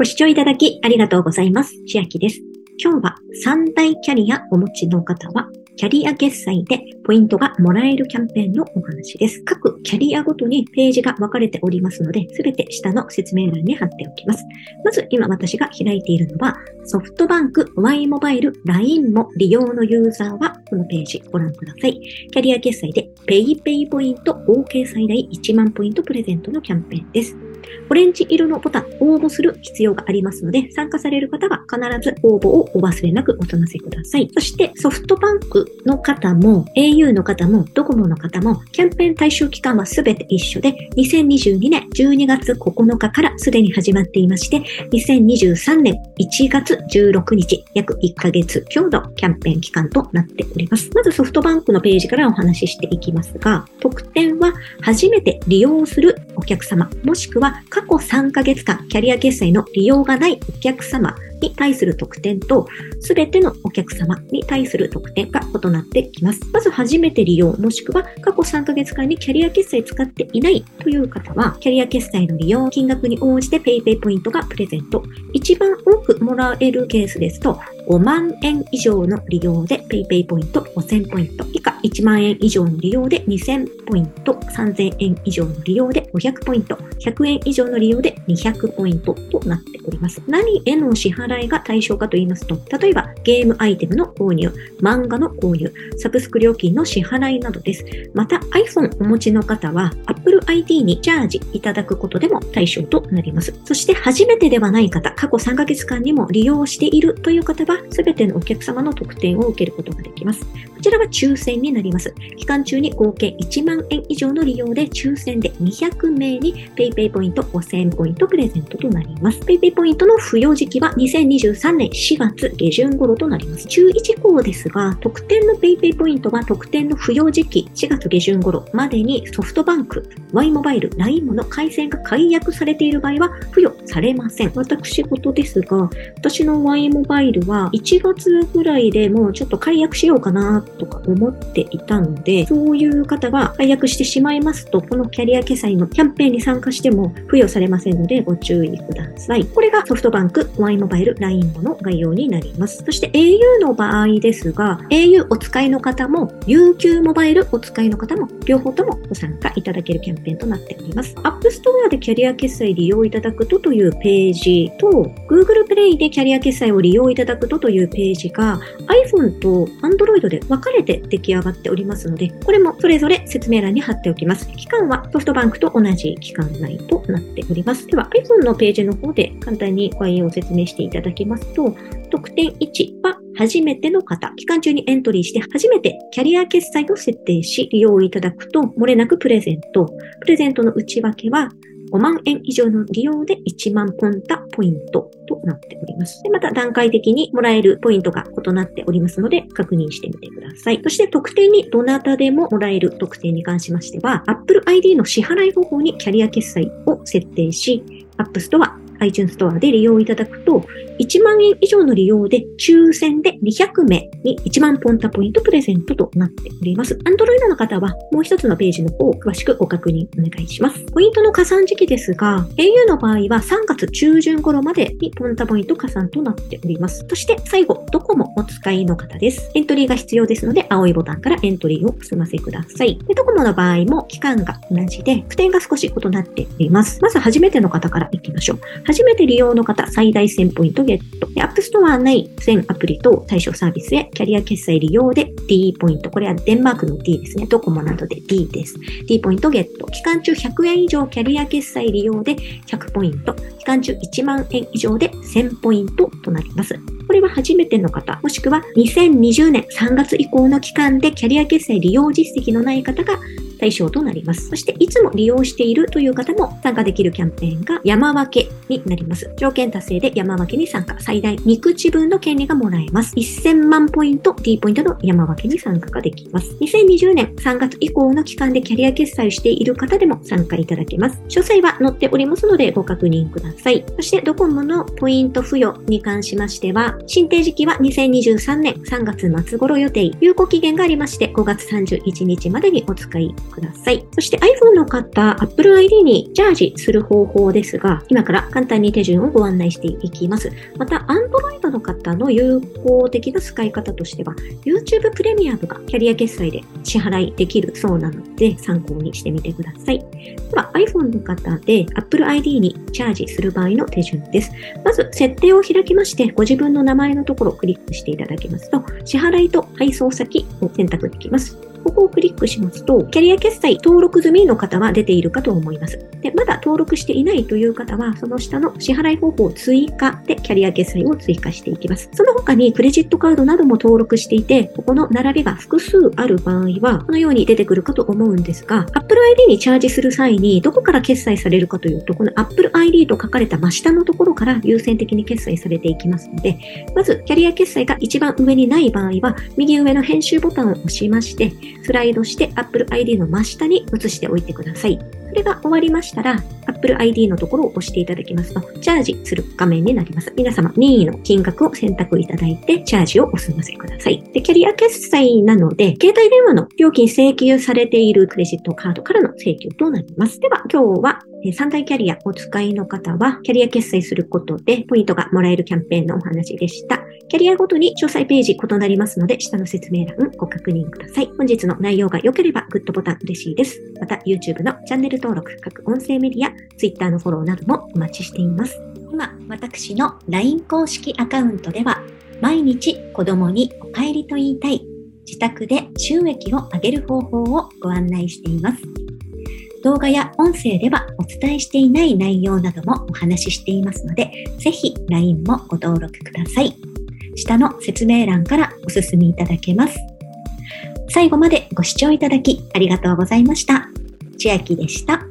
ご視聴いただきありがとうございます。千秋です。今日は3大キャリアお持ちの方は、キャリア決済でポイントがもらえるキャンペーンのお話です。各キャリアごとにページが分かれておりますので、すべて下の説明欄に貼っておきます。まず今私が開いているのは、ソフトバンク Y モバイル LINE も利用のユーザーはこのページご覧ください。キャリア決済で PayPay ポイント合計最大1万ポイントプレゼントのキャンペーンです。オレンジ色のボタン、応募する必要がありますので、参加される方は必ず応募をお忘れなくお済ませください。そしてソフトバンクの方も、au の方も、ドコモの方も、キャンペーン対象期間はすべて一緒で、2022年12月9日からすでに始まっていまして、2023年1月16日、約1ヶ月強度キャンペーン期間となっております。れます。まずソフトバンクのページからお話ししていきますが、特典は初めて利用するお客様、もしくは過去3ヶ月間キャリア決済の利用がないお客様に対する特典と、すべてのお客様に対する特典が異なってきます。まず初めて利用、もしくは過去3ヶ月間にキャリア決済使っていないという方は、キャリア決済の利用金額に応じて PayPay ポイントがプレゼント。一番多くもらえるケースですと、5万円以上の利用で PayPay ポイント5000ポイント。1万円以上の利用で2000ポイント。3000円以上の利用で500ポイント。100円以上の利用で200ポイントとなっております。何への支払いが対象かと言いますと、例えばゲームアイテムの購入、漫画の購入、サブスク料金の支払いなどです。また iPhone お持ちの方は Apple ID にチャージいただくことでも対象となります。そして初めてではない方、過去3ヶ月間にも利用しているという方は、すべてのお客様の特典を受けることができます。こちらは抽選にになります。期間中に合計1万円以上の利用で抽選で200名に PayPay ポイント5000ポイントプレゼントとなります。PayPay ポイントの付与時期は2023年4月下旬頃となります。注意事項ですが、特典の PayPay ポイントは特典の付与時期4月下旬頃までにソフトバンク、Y モバイル、LINE もの回線が解約されている場合は付与されません。私事ですが、私の Y モバイルは1月ぐらいでもうちょっと解約しようかなとか思っていたので、そういう方が解約してしまいますと、このキャリア決済のキャンペーンに参加しても付与されませんのでご注意ください。これがソフトバンク、Y モバイル、LINE の概要になります。そして au の場合ですが、au お使いの方も、UQ モバイルお使いの方も、両方ともご参加いただけるキャンペーンとなっております。App Store でキャリア決済利用いただくととというページと、Google Play でキャリア決済を利用いただくとというページが iPhone と Android で分かれて出来上がっておりますので、これもそれぞれ説明欄に貼っておきます。期間はソフトバンクと同じ期間内となっております。では iPhone のページの方で簡単に概要を説明していただきますと、特典1は初めての方、期間中にエントリーして初めてキャリア決済を設定し利用いただくと、漏れなくプレゼント。プレゼントの内訳は5万円以上の利用で1万ポンタポイントとなっております。でまた段階的にもらえるポイントが異なっておりますので確認してみてください。そして特典にどなたでももらえる特典に関しましては Apple ID の支払い方法にキャリア決済を設定し App Store iTunes Store で利用いただくと、1万円以上の利用で抽選で200名に1万ポンタポイントプレゼントとなっております。Android の方はもう一つのページの方を詳しくご確認お願いします。ポイントの加算時期ですが、au の場合は3月中旬頃までにポンタポイント加算となっております。そして最後、ドコモお使いの方です。エントリーが必要ですので、青いボタンからエントリーを済ませください。でドコモの場合も期間が同じで、特典が少し異なっております。まず初めての方から行きましょう。初めて利用の方、最大1000ポイントゲット。App Store 内全アプリと対象サービスへキャリア決済利用で D ポイント。これはデンマークの D ですね。ドコモなどで D です。D ポイントゲット。期間中100円以上キャリア決済利用で100ポイント。期間中1万円以上で1000ポイントとなります。これは初めての方、もしくは2020年3月以降の期間でキャリア決済利用実績のない方が対象となります。そして、いつも利用しているという方も参加できるキャンペーンが山分けになります。条件達成で山分けに参加。最大2口分の権利がもらえます。1000万ポイント、D ポイントの山分けに参加ができます。2020年3月以降の期間でキャリア決済をしている方でも参加いただけます。詳細は載っておりますのでご確認ください。そして、ドコモのポイント付与に関しましては、申請時期は2023年3月末頃予定、有効期限がありまして、5月31日までにお使いください。そして iPhone の方、Apple ID にチャージする方法ですが、今から簡単に手順をご案内していきます。また、Android の方の有効的な使い方としては、YouTube プレミアムがキャリア決済で支払いできるそうなので、参考にしてみてください。では、iPhone の方で Apple ID にチャージする場合の手順です。まず、設定を開きまして、ご自分の名前のところをクリックしていただきますと、支払いと配送先を選択できます。ここをクリックしますと、キャリア決済登録済みの方は出ているかと思います。で、まだ登録していないという方は、その下の支払い方法を追加でキャリア決済を追加していきます。その他にクレジットカードなども登録していて、ここの並びが複数ある場合は、このように出てくるかと思うんですが、Apple ID にチャージする際に、どこから決済されるかというと、この Apple ID と書かれた真下のところから優先的に決済されていきますので、まず、キャリア決済が一番上にない場合は、右上の編集ボタンを押しまして、スライドして Apple ID の真下に移しておいてください。それが終わりましたら、Apple ID のところを押していただきますと、チャージする画面になります。皆様、任意の金額を選択いただいて、チャージをお済ませください。で、キャリア決済なので、携帯電話の料金請求されているクレジットカードからの請求となります。では、今日は三大キャリアお使いの方は、キャリア決済することでポイントがもらえるキャンペーンのお話でした。キャリアごとに詳細ページ異なりますので、下の説明欄ご確認ください。本日の内容が良ければグッドボタン嬉しいです。また、YouTube のチャンネル登録、各音声メディア、Twitter のフォローなどもお待ちしています。今、私の LINE 公式アカウントでは、毎日子供にお帰りと言いたい、自宅で収益を上げる方法をご案内しています。動画や音声ではお伝えしていない内容などもお話ししていますので、ぜひ LINE もご登録ください。下の説明欄からお進みいただけます。最後までご視聴いただきありがとうございました。千秋でした。